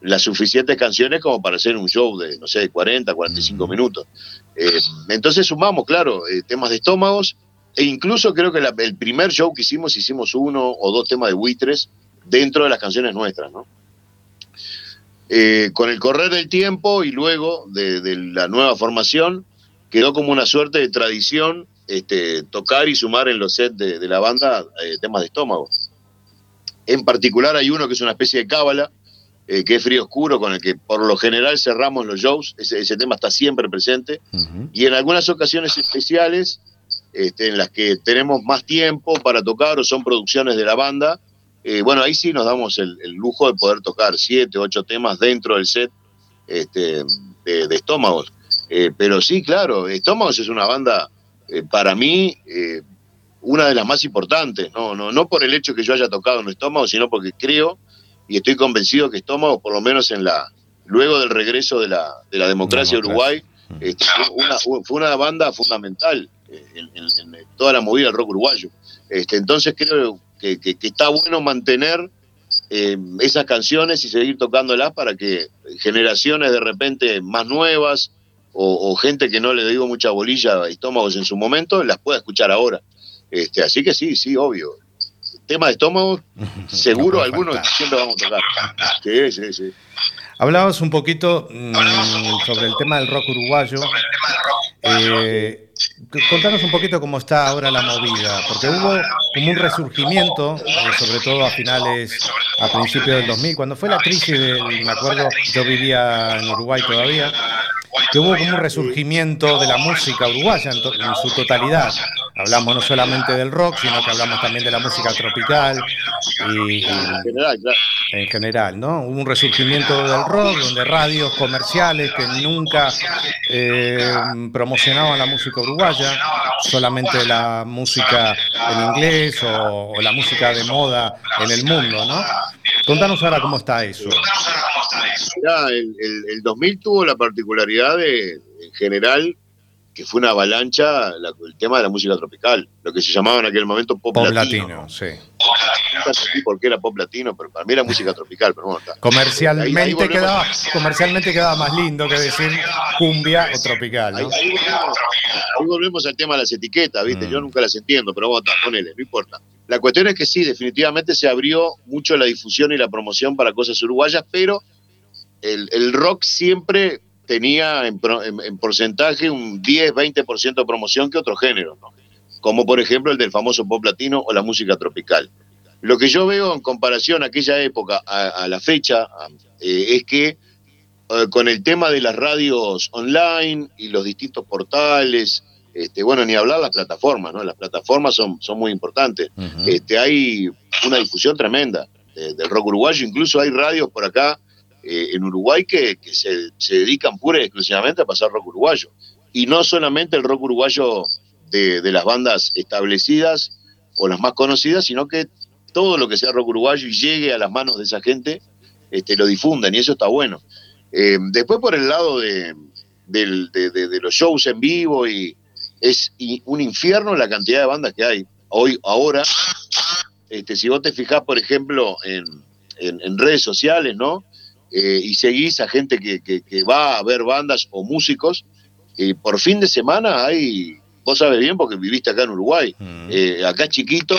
las suficientes canciones como para hacer un show de, no sé, de 40, 45 minutos. Eh, entonces sumamos, claro, eh, temas de estómagos e incluso creo que la- el primer show que hicimos, hicimos uno o dos temas de buitres dentro de las canciones nuestras, ¿no? Eh, con el correr del tiempo y luego de, de la nueva formación, quedó como una suerte de tradición este, tocar y sumar en los sets de, de la banda eh, temas de estómago. En particular hay uno que es una especie de cábala, eh, que es Frío Oscuro, con el que por lo general cerramos los shows, ese, ese tema está siempre presente, y en algunas ocasiones especiales, este, en las que tenemos más tiempo para tocar o son producciones de la banda, eh, bueno, ahí sí nos damos el, el lujo de poder tocar siete, ocho temas dentro del set este, de, de Estómagos. Pero sí, claro, Estómagos es una banda, eh, para mí, eh, una de las más importantes, ¿no? No, no por el hecho que yo haya tocado en Estómagos, sino porque creo y estoy convencido que Estómagos, por lo menos en la luego del regreso de la, de la democracia de Uruguay, este, fue, una, fue una banda fundamental eh, en, en- en toda la movida del rock uruguayo. Este, entonces creo que, que- que está bueno mantener eh, esas canciones y seguir tocándolas para que generaciones de repente más nuevas o, o gente que no le digo mucha bolilla a estómagos en su momento las pueda escuchar ahora. Este, así que sí, sí, obvio. Tema de estómago, [LAUGHS] seguro No, algunos siempre vamos a tocar. Sí, sí, sí. Hablabas un poquito mm, sobre el tema del rock uruguayo. Eh, contanos un poquito cómo está ahora la movida, porque hubo como un resurgimiento, eh, sobre todo a finales, a principios del 2000, cuando fue la crisis del, me acuerdo, yo vivía en Uruguay todavía, que hubo como un resurgimiento de la música uruguaya en, to- en su totalidad. Hablamos no solamente del rock, sino que hablamos también de la música tropical y, y En general, ¿no? Hubo un resurgimiento del rock, donde radios comerciales que nunca eh, promocionaban la música uruguaya, solamente la música en inglés o, o la música de moda en el mundo, ¿no? Contanos ahora cómo está eso. El, el- el 2000 tuvo la particularidad de, en general, que fue una avalancha la- el tema de la música tropical, lo que se llamaba en aquel momento pop, Pop latino. latino, sí. Nunca entendí por qué era pop latino, pero para mí era música tropical. Pero bueno, está. Ahí- ahí Comercialmente quedaba, comercialmente quedaba más lindo que decir cumbia o tropical, Ahí, ¿no? ahí volvemos, ahí volvemos al tema de las etiquetas, ¿viste? Mm. Yo nunca las entiendo, pero bueno, está, ponele, no importa. La cuestión es que sí, definitivamente se abrió mucho la difusión y la promoción para cosas uruguayas, pero el, el rock siempre tenía en, pro- en- en porcentaje un 10-20% de promoción que otros géneros, ¿no? como por ejemplo el del famoso pop latino o la música tropical. Lo que yo veo en comparación a aquella época a, a la fecha a- eh, es que eh, con el tema de las radios online y los distintos portales, este, bueno, ni hablar las plataformas, ¿no? Las plataformas son, son muy importantes. Este, hay una difusión tremenda de- del rock uruguayo, incluso hay radios por acá eh, en Uruguay que, que se, se dedican pura y exclusivamente a pasar rock uruguayo. Y no solamente el rock uruguayo de, de las bandas establecidas o las más conocidas, sino que todo lo que sea rock uruguayo y llegue a las manos de esa gente, este, lo difunden y eso está bueno. Eh, después por el lado de, del- de- los shows en vivo y es un infierno la cantidad de bandas que hay. Hoy, ahora, este, si vos te fijás, por ejemplo, en- en redes sociales, ¿no? Eh, y seguís a gente que, que- que va a ver bandas o músicos, y por fin de semana hay, vos sabés bien porque viviste acá en Uruguay, Mm. eh, acá chiquito,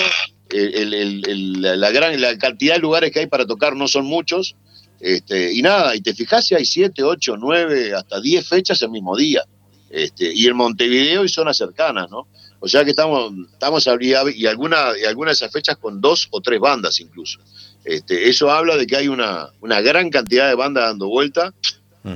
el- el- el- la, gran, la cantidad de lugares que hay para tocar no son muchos, este, y nada, y te fijas si hay 7, 8, 9, hasta 10 fechas el mismo día, este, y en Montevideo y zonas cercanas, ¿no? O sea que estamos, estamos y alguna, y algunas de esas fechas con dos o tres bandas incluso. Este, eso habla de que hay una, una gran cantidad de bandas dando vuelta,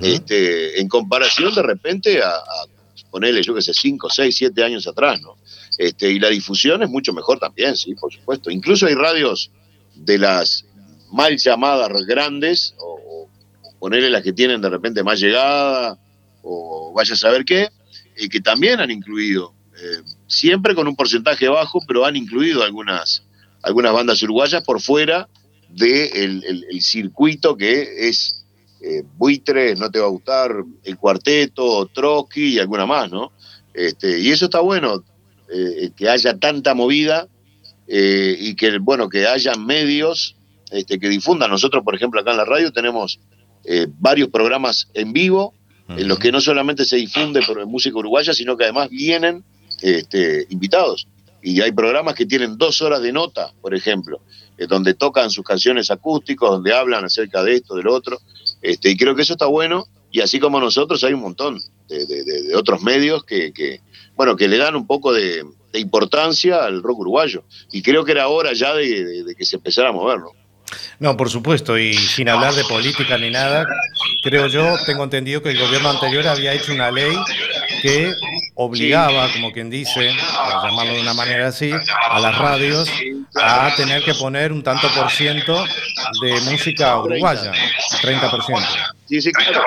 este, en comparación de repente a, a ponerle, yo que sé, 5, 6, 7 años atrás, ¿no? Este, y la difusión es mucho mejor también, sí, por supuesto. Incluso hay radios de las mal llamadas grandes, o, o ponerle las que tienen de repente más llegada, o vaya a saber qué, eh, que también han incluido, eh, siempre con un porcentaje bajo, pero han incluido algunas, algunas bandas uruguayas por fuera del el, el circuito que es eh, Buitre, no te va a gustar, el cuarteto, Trotsky y alguna más, ¿no? Este, y eso está bueno, eh, que haya tanta movida eh, y que, bueno, que haya medios este, que difundan. Nosotros, por ejemplo, acá en la radio tenemos eh, varios programas en vivo en los que no solamente se difunde por música uruguaya, sino que además vienen este, invitados. Y hay programas que tienen dos horas de nota, por ejemplo, donde tocan sus canciones acústicos, donde hablan acerca de esto, del otro. Este, y creo que eso está bueno. Y así como nosotros, hay un montón de, de- otros medios que, que, bueno, que le dan un poco de, importancia al rock uruguayo. Y creo que era hora ya de, que se empezara a moverlo. Por supuesto, y sin hablar de política ni nada, creo yo, tengo entendido que el gobierno anterior había hecho una ley que obligaba, como quien dice, a llamarlo de una manera así, a las radios a tener que poner un tanto por ciento de música uruguaya, 30%. Sí, sí, claro.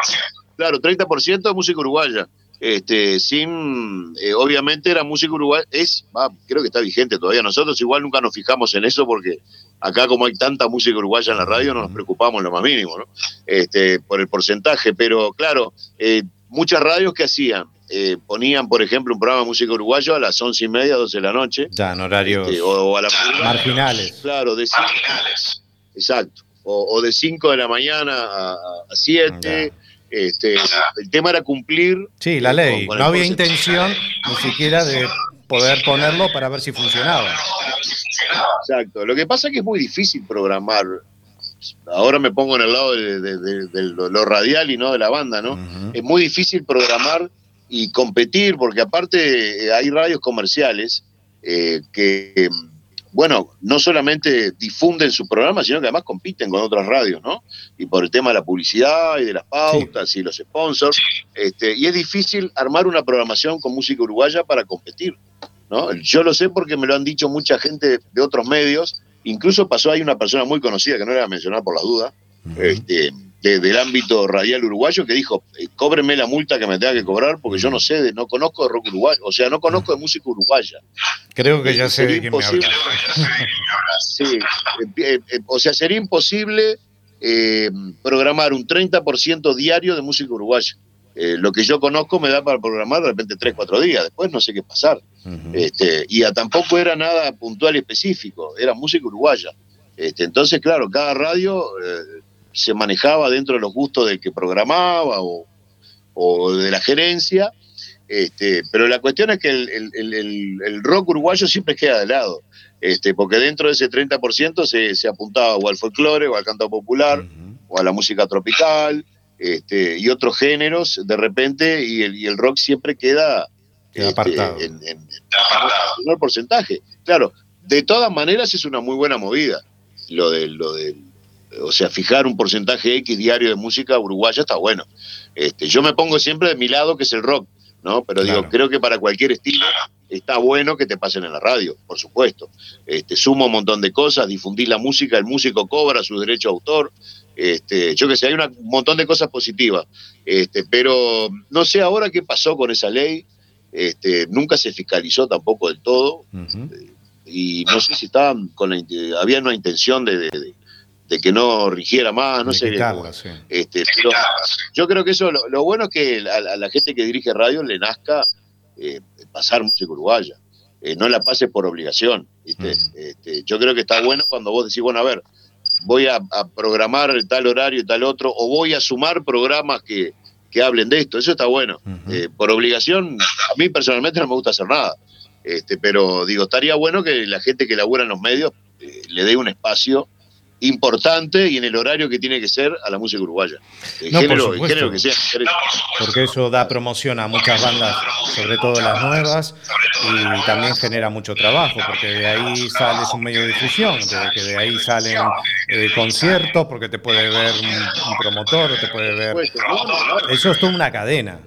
Claro, 30% de música uruguaya. Este, sin, eh, obviamente era música uruguaya, es, va, creo que está vigente todavía. Nosotros igual nunca nos fijamos en eso porque acá como hay tanta música uruguaya en la radio no nos preocupamos en lo más mínimo, ¿no? Este, por el porcentaje, pero claro, eh, muchas radios que hacían, Eh, ponían por ejemplo un programa de música uruguayo a las once y media, 12 de la noche, Ya en horarios este, o, o a la marginales. Claro, decían, exacto. o, o de 5 de la mañana a 7. Este, el tema era cumplir. Sí, la ley. con- con No había intención ni siquiera de poder ponerlo para ver si funcionaba. Exacto. Lo que pasa es que es muy difícil programar. Ahora me pongo en el lado de, de- de- de lo, radial y no de la banda, ¿no? Es muy difícil programar y competir porque aparte eh, hay radios comerciales eh, que, eh, bueno, no solamente difunden su programa, sino que además compiten con otras radios, ¿no? Y por el tema de la publicidad y de las pautas y los sponsors. Este, y es difícil armar una programación con música uruguaya para competir. ¿no? Yo lo sé porque me lo han dicho mucha gente de otros medios. Incluso pasó ahí una persona muy conocida, que no le voy a mencionar por las dudas, este, de- del ámbito radial uruguayo, que dijo, eh, cóbreme la multa que me tenga que cobrar porque yo no sé, de, no conozco de rock uruguayo, o sea, no conozco de música uruguaya. Creo que ya sé Sería de quién me habla. Sí, eh, eh, eh, o sea, sería imposible eh, programar un 30% diario de música uruguaya. Eh, lo que yo conozco me da para programar de repente 3, 4 días, después no sé qué pasar. este, y a tampoco era nada puntual y específico, era música uruguaya. Este, entonces, claro, cada radio eh, se manejaba dentro de los gustos del que programaba o, o de la gerencia, este, pero la cuestión es que el, el- el- el- el rock uruguayo siempre queda de lado, este, porque dentro de ese 30% se, se apuntaba o al folclore o al canto popular o a la música tropical este, y otros géneros de repente y el, y el rock siempre queda Queda este, apartado. en, en- en menor porcentaje. Claro, de todas maneras es una muy buena movida lo del, lo del o sea, fijar un porcentaje X diario de música uruguaya está bueno. Este, yo me pongo siempre de mi lado, que es el rock, ¿no? Pero digo, creo que para cualquier estilo está bueno que te pasen en la radio, por supuesto. Este, suma un montón de cosas, difundir la música, el músico cobra su derecho a autor. Este, yo que sé, hay una- un montón de cosas positivas. Este, pero no sé ahora qué pasó con esa ley. Este, nunca se fiscalizó tampoco del todo y no sé si estaban con la, había una intención de, de- de- que no rigiera más, no De sé. quitarla, sí. Este, pero yo creo que eso, lo, lo bueno es que a, a la gente que dirige radio le nazca eh, pasar música uruguaya, Eh, no la pase por obligación. ¿viste? Este, yo creo que está bueno cuando vos decís, bueno, a ver, voy a, a programar tal horario y tal otro, o voy a sumar programas que, que hablen de esto, eso está bueno. Eh, por obligación, a mí personalmente no me gusta hacer nada, este, pero digo, estaría bueno que la gente que labura en los medios eh, le dé un espacio importante y en el horario que tiene que ser a la música uruguaya. El, No, por género, el supuesto. género que sea. Porque eso da promoción a muchas bandas, sobre todo las nuevas, y también genera mucho trabajo, porque de ahí sales un medio de difusión, de que de ahí salen eh, conciertos, porque te puede ver un, un promotor, o te puede ver... Eso es toda una cadena.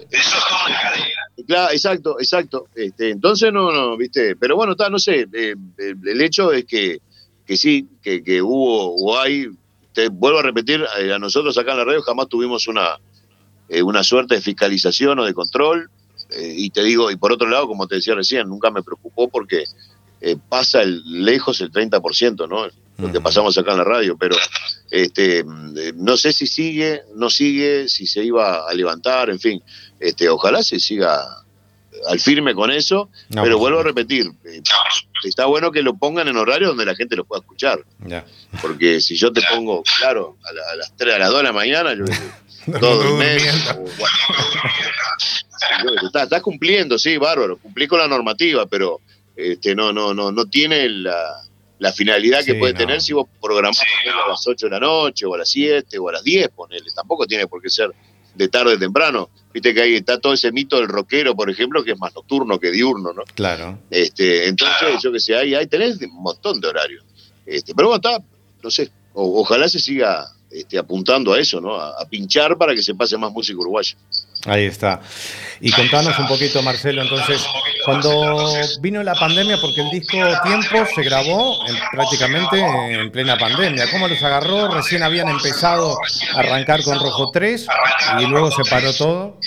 Claro, exacto, exacto. Este, entonces no, no, viste, pero bueno, está, no sé, eh, el, el hecho es que, que sí, que, que hubo o hay, te vuelvo a repetir, eh, a nosotros acá en la radio jamás tuvimos una, eh, una suerte de fiscalización o de control, eh, y te digo, y por otro lado, como te decía recién, nunca me preocupó porque pasa el, lejos el 30%, ¿no? Lo que pasamos acá en la radio, pero este, no sé si sigue, no sigue, si se iba a levantar, en fin, este, ojalá se siga al firme con eso, No, pero vuelvo a repetir, está bueno que lo pongan en horario donde la gente lo pueda escuchar, Ya. porque si yo te pongo, claro, a, la- a las 3, a las 2 de la mañana, yo [LAUGHS] todo durmiendo, o, bueno, yo- está- estás cumpliendo, sí, bárbaro, cumplí con la normativa, pero este, no, no, no, no tiene la, la finalidad que Sí, puede no. tener si vos programás a las 8 de la noche, o a las 7, o a las 10, ponele, tampoco tiene por qué ser de tarde o temprano. Viste que ahí está todo ese mito del rockero, por ejemplo, que es más nocturno que diurno, ¿no? Claro. Este, entonces, yo que sé, ahí, ahí tenés un montón de horarios. Este, pero bueno, está, no sé, o- ojalá se siga este, apuntando a eso, ¿no? A, a pinchar para que se pase más música uruguaya. Ahí está. Y contanos un poquito, Marcelo, entonces, cuando vino la pandemia, porque el disco Tiempo se grabó en- prácticamente en plena pandemia, ¿cómo los agarró? Recién habían empezado a arrancar con Rojo 3 y luego se paró todo.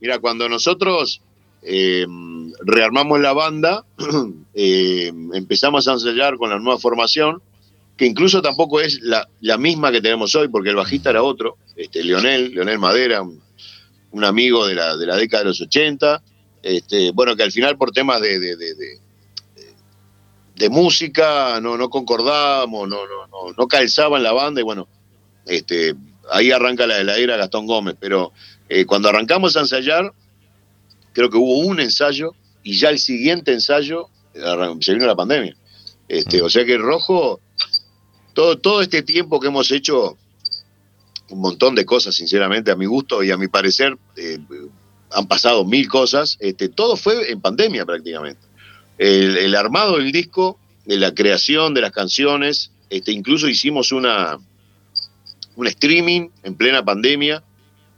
Mira, cuando nosotros eh, rearmamos la banda, [CLEARS THROAT] eh, empezamos a ensayar con la nueva formación, que incluso tampoco es la, la misma que tenemos hoy, porque el bajista era otro, este, Leonel, Leonel Madera, un, un amigo de la, de la década de los 80, este, bueno, que al final por temas de, de- de- de- de música, no, no concordábamos, no, no, no, no calzaba en la banda y bueno, este, ahí arranca la la era Gastón Gómez, pero eh, cuando arrancamos a ensayar, creo que hubo un ensayo y ya el siguiente ensayo arran- se vino la pandemia. Este, O sea que Rojo, todo, todo este tiempo que hemos hecho, un montón de cosas, sinceramente, a mi gusto y a mi parecer, eh, han pasado mil cosas, este, todo fue en pandemia prácticamente. El, el armado del disco, de la creación de las canciones, este, incluso hicimos una, un streaming en plena pandemia,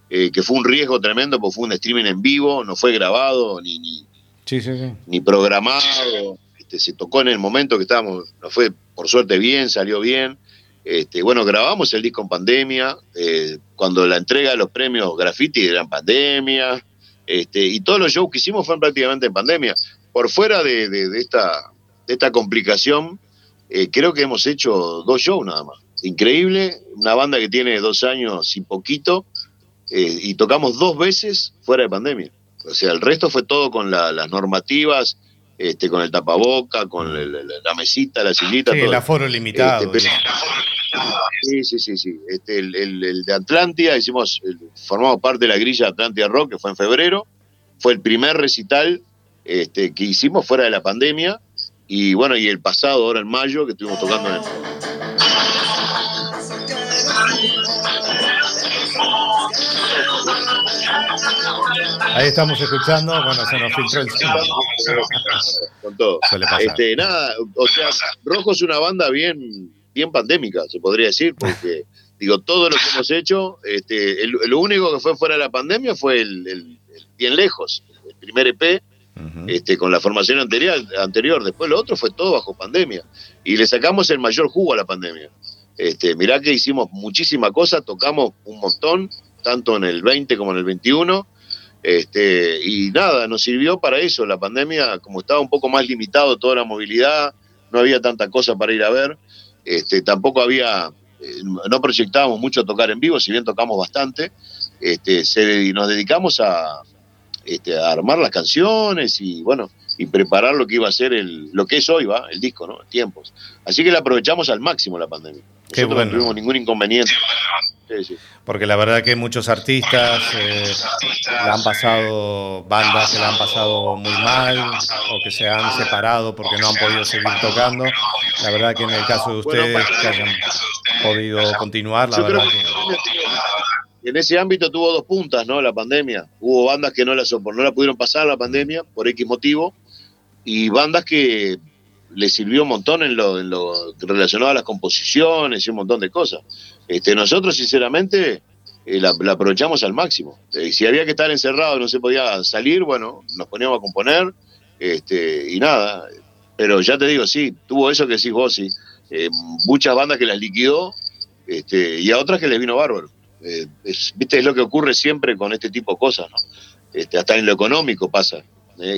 eh, que fue un riesgo tremendo, porque fue un streaming en vivo, no fue grabado ni, ni, Sí, sí, sí. ni programado, este, se tocó en el momento que estábamos, nos fue por suerte bien, salió bien. Este, bueno, grabamos el disco en pandemia, eh, cuando la entrega de los premios Graffiti era en pandemia, este, y todos los shows que hicimos fueron prácticamente en pandemia. Por fuera de, esta, complicación, eh, creo que hemos hecho dos shows nada más. Increíble, una banda que tiene dos años y poquito, eh, y tocamos dos veces fuera de pandemia. O sea, el resto fue todo con la- las normativas, este, con el tapaboca, con el- la mesita, la sillita. Sí, todo. el aforo limitado. Este, Sí, sí, sí, sí. Este, el, el- el de Atlántida, hicimos, formamos parte de la grilla Atlántida Rock, que fue en febrero. Fue el primer recital este, que hicimos fuera de la pandemia. Y bueno, y el pasado, ahora en mayo, que estuvimos tocando en el. Ahí estamos escuchando, bueno, se nos filtró el con todo. Suele pasar. Este, nada, o sea, Rojo es una banda bien, bien pandémica, se podría decir, porque digo, todo lo que hemos hecho, este, el- lo único que fue fuera de la pandemia fue el, el- el bien lejos, el primer EP, este, con la formación anterior, anterior, después lo otro fue todo bajo pandemia. Y le sacamos el mayor jugo a la pandemia. Este, mirá que hicimos muchísima cosa, tocamos un montón, tanto en el 20 como en el 21. Este, y nada, nos sirvió para eso. La pandemia, como estaba un poco más limitado toda la movilidad, no había tanta cosa para ir a ver. Este, tampoco había, eh, no proyectábamos mucho tocar en vivo, si bien tocamos bastante. Este, se- nos dedicamos a, este, a armar las canciones y bueno, y preparar lo que iba a ser el, lo que es hoy, va, el disco, ¿no? Tiempos. Así que la aprovechamos al máximo la pandemia. Qué Nosotros bueno. no tuvimos ningún inconveniente. Sí, sí. Porque la verdad que muchos artistas eh, la han pasado, bandas que la han pasado muy mal o que se han separado porque no han podido seguir tocando. La verdad que en el caso de ustedes que hayan podido continuar, la verdad que que en ese ámbito tuvo dos puntas, ¿no? La pandemia. Hubo bandas que no la, no la pudieron pasar la pandemia por X motivo y bandas que le sirvió un montón en lo, en lo relacionado a las composiciones y un montón de cosas. Este, nosotros, sinceramente, eh, la, aprovechamos al máximo. Eh, si había que estar encerrado no se podía salir, bueno, nos poníamos a componer este, y nada. Pero ya te digo, sí, tuvo eso que decís vos, sí. Eh, muchas bandas que las liquidó este, y a otras que les vino bárbaro. Eh, es, Viste, es lo que ocurre siempre con este tipo de cosas, ¿no? Este, hasta en lo económico pasa.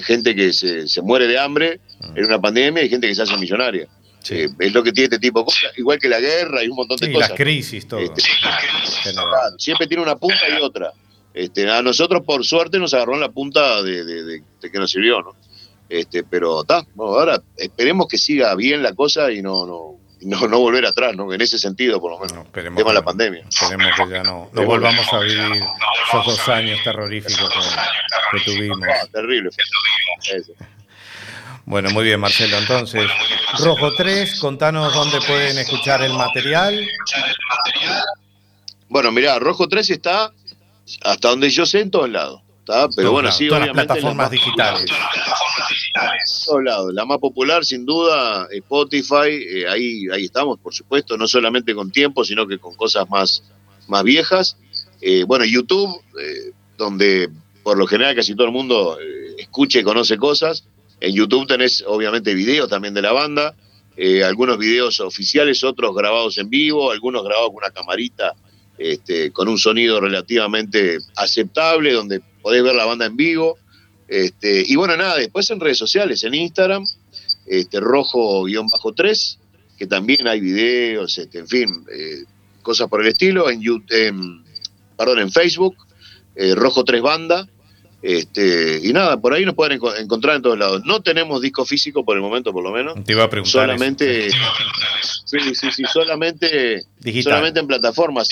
Gente que se, se muere de hambre en una pandemia y gente que se hace millonaria. Eh, es lo que tiene este tipo de cosas, igual que la guerra y un montón de Sí, cosas. las crisis, todo. Este, siempre tiene una punta y otra. Este, a nosotros, por suerte, nos agarró en la punta de, de- de- de que nos sirvió, ¿no? Este, pero está, bueno, ahora esperemos que siga bien la cosa y no, no, no volver atrás, ¿no? En ese sentido, por lo menos. esperemos tema que la pandemia. Esperemos que ya no, no volvamos a vivir esos dos años terroríficos que, que tuvimos. Ah, terrible. Eso. Bueno, muy bien, Marcelo. Entonces, Rojo 3, contanos dónde pueden escuchar el material. Bueno, mirá, Rojo 3 está hasta donde yo sé en todos lados. Pero bueno, sí, todas las obviamente. plataformas digitales. todos lados. La más popular, sin duda, Spotify. eh, ahí, ahí estamos, por supuesto, no solamente con tiempo, sino que con cosas más, más viejas. Eh, bueno, YouTube, eh, donde por lo general casi todo el mundo eh, escucha y conoce cosas. En YouTube tenés, obviamente, videos también de la banda. algunos videos oficiales, otros grabados en vivo, algunos grabados con una camarita este, con un sonido relativamente aceptable, donde podés ver la banda en vivo. Este, y bueno, nada, después en redes sociales, en Instagram, este, rojo-3, que también hay videos, este, en fin, eh, cosas por el estilo, en, Yu- en- perdón, en Facebook, eh, Rojo 3 Banda, Este, y nada, por ahí nos pueden enco- encontrar en todos lados. No tenemos disco físico por el momento, por lo menos. Te iba a preguntar. Solamente, [LAUGHS] sí, sí, sí, solamente, Digital. solamente en plataformas.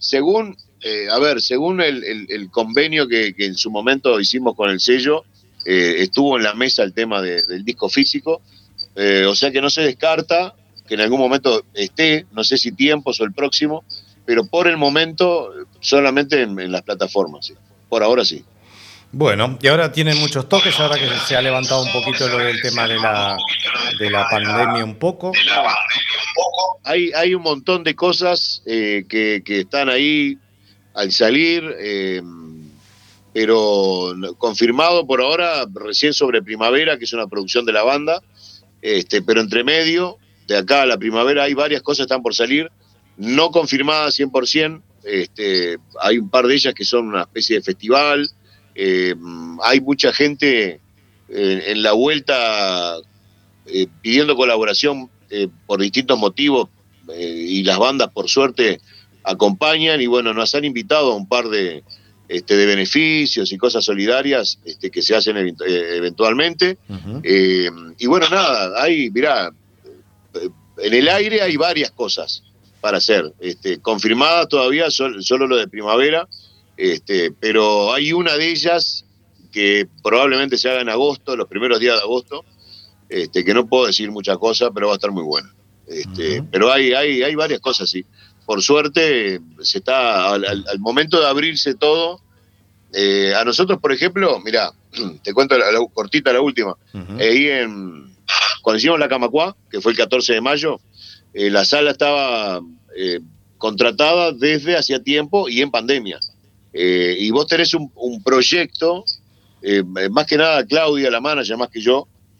Según, eh, a ver, según el, el- el convenio que, que en su momento hicimos con el sello, eh, estuvo en la mesa el tema de- del disco físico, eh, o sea que no se descarta que en algún momento esté, no sé si tiempos o el próximo, pero por el momento solamente en, en las plataformas, sí. por ahora sí. Bueno, y ahora tienen muchos toques, ahora que se ha levantado un poquito lo del tema de la, de la pandemia un poco. hay, hay un montón de cosas eh, que, que están ahí al salir, eh, pero confirmado por ahora, recién sobre Primavera, que es una producción de la banda, este, pero entre medio, de acá a la primavera, hay varias cosas que están por salir, no confirmadas 100%, este, hay un par de ellas que son una especie de festival, eh, hay mucha gente eh, en la vuelta pidiendo colaboración por distintos motivos y las bandas por suerte acompañan y bueno, nos han invitado a un par de, este, de beneficios y cosas solidarias este, que se hacen eh, eventualmente. Eh, y bueno, nada, hay, mirá, eh, en el aire hay varias cosas para hacer, este, confirmadas todavía, sol- solo lo de primavera, este, pero hay una de ellas que probablemente se haga en agosto, los primeros días de agosto, este, que no puedo decir mucha cosa, pero va a estar muy buena. Este, Pero hay, hay, hay varias cosas, sí. Por suerte, se está al, al- momento de abrirse todo. eh, a nosotros, por ejemplo, mira, [CLEARS THROAT] te cuento la, la cortita, la última. Ahí en, cuando hicimos la Camacuá, que fue el 14 de mayo, eh, la sala estaba eh, contratada desde hacía tiempo y en pandemia. Eh, y vos tenés un, un proyecto, eh, más que nada Claudia, la manager, más que yo,